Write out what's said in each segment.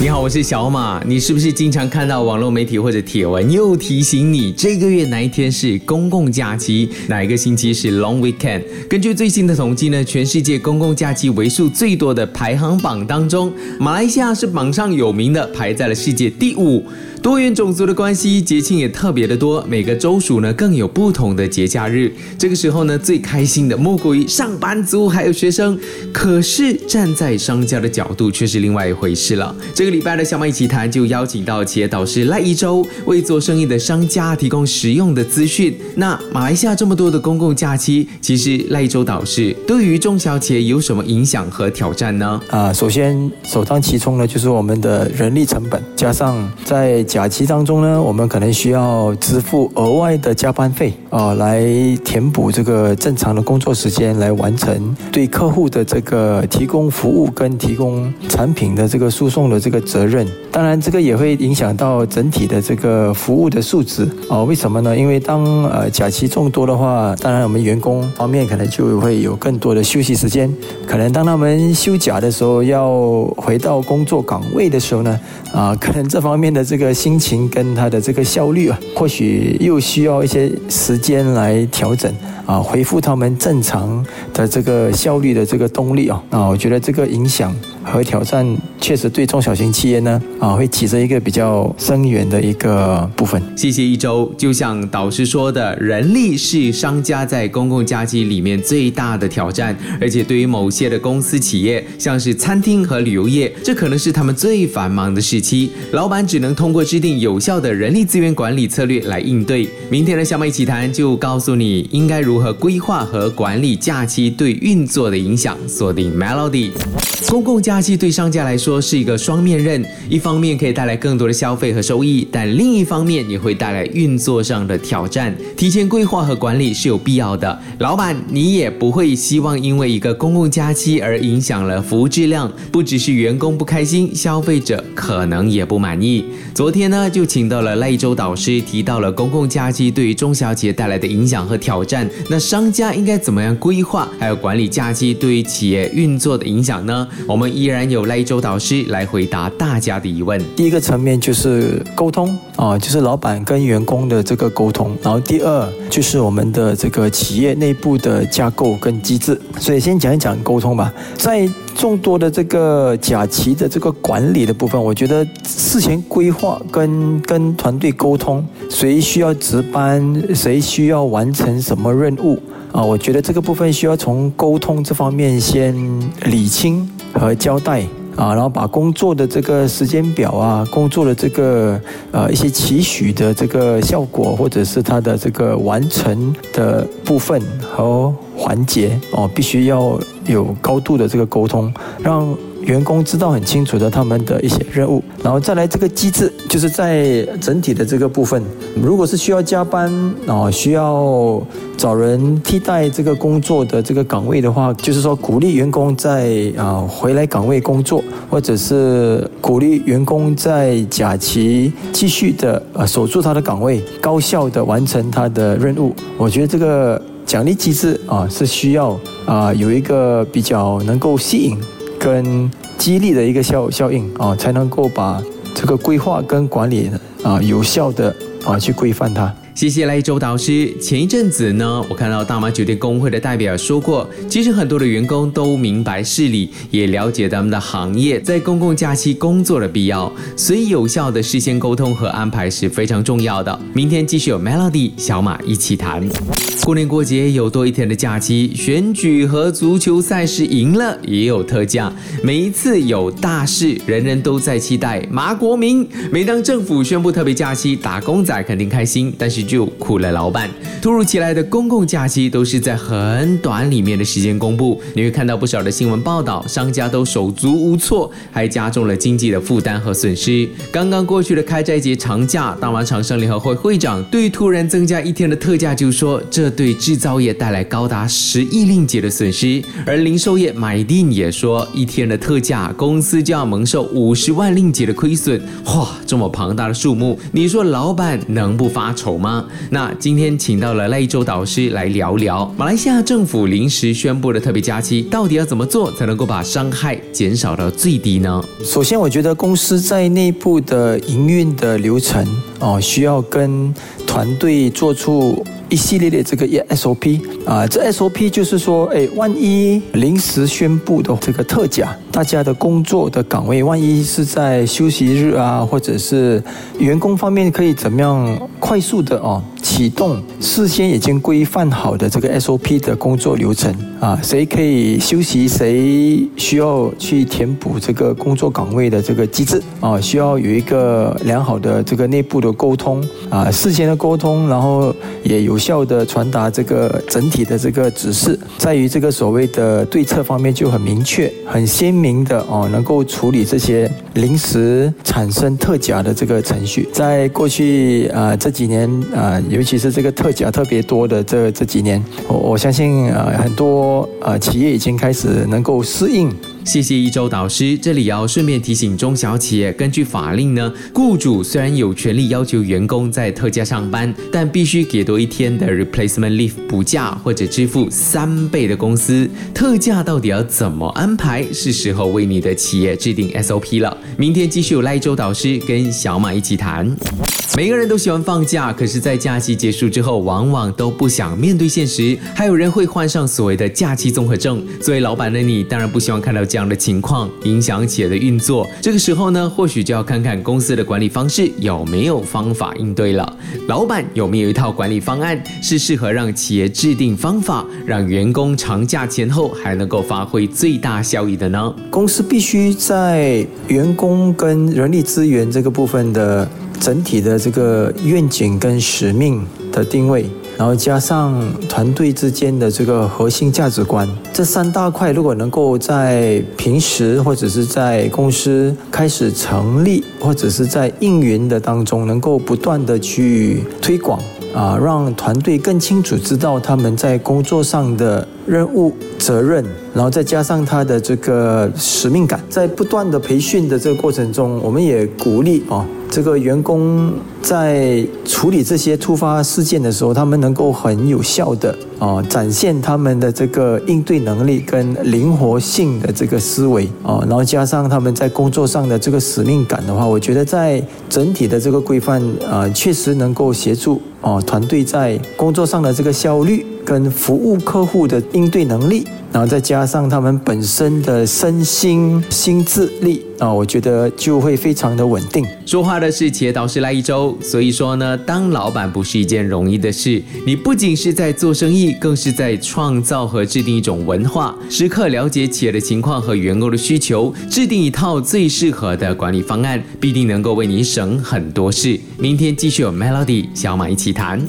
你好，我是小马。你是不是经常看到网络媒体或者帖文又提醒你这个月哪一天是公共假期，哪一个星期是 Long Weekend？根据最新的统计呢，全世界公共假期为数最多的排行榜当中，马来西亚是榜上有名的，排在了世界第五。多元种族的关系，节庆也特别的多，每个州属呢更有不同的节假日。这个时候呢，最开心的莫过于上班族还有学生。可是站在商家的角度，却是另外一回事了。这个礼拜的小马一起谈就邀请到企业导师赖一周，为做生意的商家提供实用的资讯。那马来西亚这么多的公共假期，其实赖一周导师对于中小企业有什么影响和挑战呢？啊，首先首当其冲呢，就是我们的人力成本，加上在假期当中呢，我们可能需要支付额外的加班费啊，来填补这个正常的工作时间，来完成对客户的这个提供服务跟提供产品的这个输送的这个责任。当然，这个也会影响到整体的这个服务的素质啊。为什么呢？因为当呃假期众多的话，当然我们员工方面可能就会有更多的休息时间。可能当他们休假的时候，要回到工作岗位的时候呢，啊，可能这方面的这个心情。跟他的这个效率啊，或许又需要一些时间来调整啊，恢复他们正常的这个效率的这个动力啊。啊，我觉得这个影响。和挑战确实对中小型企业呢啊，会起着一个比较深远的一个部分。谢谢一周，就像导师说的，人力是商家在公共假期里面最大的挑战，而且对于某些的公司企业，像是餐厅和旅游业，这可能是他们最繁忙的时期。老板只能通过制定有效的人力资源管理策略来应对。明天的小美一起谈就告诉你应该如何规划和管理假期对运作的影响。锁定 Melody，公共。假期对商家来说是一个双面刃，一方方面可以带来更多的消费和收益，但另一方面也会带来运作上的挑战。提前规划和管理是有必要的。老板，你也不会希望因为一个公共假期而影响了服务质量，不只是员工不开心，消费者可能也不满意。昨天呢，就请到了赖周导师，提到了公共假期对于中小企业带来的影响和挑战。那商家应该怎么样规划，还有管理假期对于企业运作的影响呢？我们。依然有赖周导师来回答大家的问。第一个层面就是沟通啊，就是老板跟员工的这个沟通。然后第二就是我们的这个企业内部的架构跟机制。所以先讲一讲沟通吧。在众多的这个假期的这个管理的部分，我觉得事前规划跟跟团队沟通，谁需要值班，谁需要完成什么任务啊？我觉得这个部分需要从沟通这方面先理清。和交代啊，然后把工作的这个时间表啊，工作的这个呃一些期许的这个效果，或者是它的这个完成的部分和环节哦，必须要有高度的这个沟通，让。员工知道很清楚的他们的一些任务，然后再来这个机制，就是在整体的这个部分，如果是需要加班啊，需要找人替代这个工作的这个岗位的话，就是说鼓励员工在啊回来岗位工作，或者是鼓励员工在假期继续的呃守住他的岗位，高效的完成他的任务。我觉得这个奖励机制啊是需要啊有一个比较能够吸引。跟激励的一个效效应啊，才能够把这个规划跟管理啊有效的啊去规范它。谢谢赖周导师。前一阵子呢，我看到大马酒店工会的代表说过，其实很多的员工都明白事理，也了解咱们的行业在公共假期工作的必要，所以有效的事先沟通和安排是非常重要的。明天继续有 Melody 小马一起谈。过年过节有多一天的假期，选举和足球赛事赢了也有特价。每一次有大事，人人都在期待马国明。每当政府宣布特别假期，打工仔肯定开心，但是。就苦了老板。突如其来的公共假期都是在很短里面的时间公布，你会看到不少的新闻报道，商家都手足无措，还加重了经济的负担和损失。刚刚过去的开斋节长假，大马厂商联合会会长对突然增加一天的特价就说：“这对制造业带来高达十亿令吉的损失。而零售业买定也说，一天的特价，公司就要蒙受五十万令吉的亏损。哇，这么庞大的数目，你说老板能不发愁吗？那今天请到了赖州导师来聊聊，马来西亚政府临时宣布的特别假期，到底要怎么做才能够把伤害减少到最低呢？首先，我觉得公司在内部的营运的流程哦，需要跟团队做出。一系列的这个 SOP 啊，这 SOP 就是说，哎，万一临时宣布的这个特价，大家的工作的岗位，万一是在休息日啊，或者是员工方面可以怎么样快速的哦启动事先已经规范好的这个 SOP 的工作流程啊，谁可以休息，谁需要去填补这个工作岗位的这个机制啊，需要有一个良好的这个内部的沟通啊，事先的沟通，然后也有。效的传达这个整体的这个指示，在于这个所谓的对策方面就很明确、很鲜明的哦，能够处理这些临时产生特假的这个程序。在过去啊这几年啊，尤其是这个特假特别多的这这几年，我我相信啊很多啊企业已经开始能够适应。谢谢一周导师。这里要顺便提醒中小企业，根据法令呢，雇主虽然有权利要求员工在特价上班，但必须给多一天的 replacement leave 补假，或者支付三倍的工资。特价到底要怎么安排？是时候为你的企业制定 SOP 了。明天继续有赖周导师跟小马一起谈。每个人都喜欢放假，可是，在假期结束之后，往往都不想面对现实。还有人会患上所谓的假期综合症。作为老板的你，当然不希望看到这样的情况，影响企业的运作。这个时候呢，或许就要看看公司的管理方式有没有方法应对了。老板有没有一套管理方案，是适合让企业制定方法，让员工长假前后还能够发挥最大效益的呢？公司必须在员工跟人力资源这个部分的。整体的这个愿景跟使命的定位，然后加上团队之间的这个核心价值观，这三大块如果能够在平时或者是在公司开始成立，或者是在应援的当中，能够不断的去推广啊，让团队更清楚知道他们在工作上的任务责任，然后再加上他的这个使命感，在不断的培训的这个过程中，我们也鼓励啊。这个员工在处理这些突发事件的时候，他们能够很有效的啊展现他们的这个应对能力跟灵活性的这个思维啊，然后加上他们在工作上的这个使命感的话，我觉得在整体的这个规范啊，确实能够协助哦团队在工作上的这个效率跟服务客户的应对能力。然后再加上他们本身的身心心智力啊，我觉得就会非常的稳定。说话的是企业导师赖一周，所以说呢，当老板不是一件容易的事。你不仅是在做生意，更是在创造和制定一种文化，时刻了解企业的情况和员工的需求，制定一套最适合的管理方案，必定能够为你省很多事。明天继续有 Melody 小马一起谈。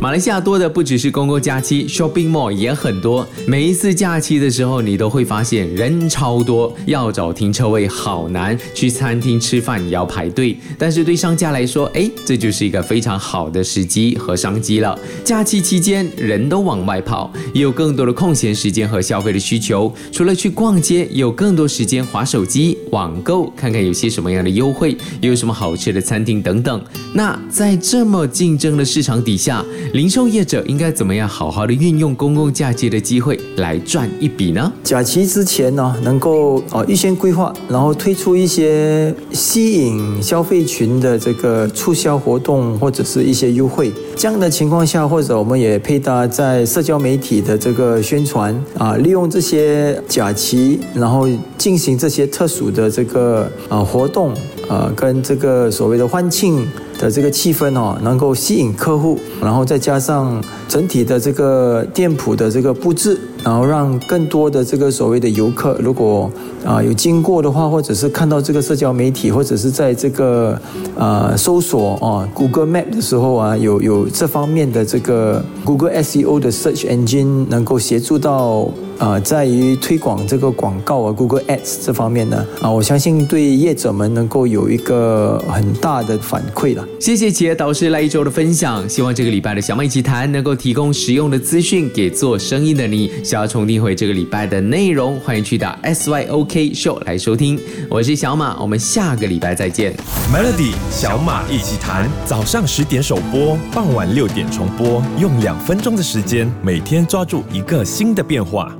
马来西亚多的不只是公共假期，shopping mall 也很多。每一次假期的时候，你都会发现人超多，要找停车位好难，去餐厅吃饭也要排队。但是对商家来说，哎，这就是一个非常好的时机和商机了。假期期间，人都往外跑，也有更多的空闲时间和消费的需求。除了去逛街，有更多时间划手机、网购，看看有些什么样的优惠，又有什么好吃的餐厅等等。那在这么竞争的市场底下，零售业者应该怎么样好好的运用公共假期的机会来赚一笔呢？假期之前呢，能够哦预先规划，然后推出一些吸引消费群的这个促销活动或者是一些优惠。这样的情况下，或者我们也配搭在社交媒体的这个宣传啊，利用这些假期，然后进行这些特殊的这个啊活动啊，跟这个所谓的欢庆。的这个气氛哦，能够吸引客户，然后再加上整体的这个店铺的这个布置，然后让更多的这个所谓的游客，如果啊有经过的话，或者是看到这个社交媒体，或者是在这个呃搜索啊 Google Map 的时候啊，有有这方面的这个 Google SEO 的 Search Engine 能够协助到啊，在于推广这个广告啊，Google Ads 这方面呢，啊，我相信对业者们能够有一个很大的反馈了。谢谢企业导师来一周的分享，希望这个礼拜的小马一起谈能够提供实用的资讯给做生意的你。小要重听回这个礼拜的内容，欢迎去到 SYOK Show 来收听。我是小马，我们下个礼拜再见。Melody 小马一起谈，早上十点首播，傍晚六点重播，用两分钟的时间，每天抓住一个新的变化。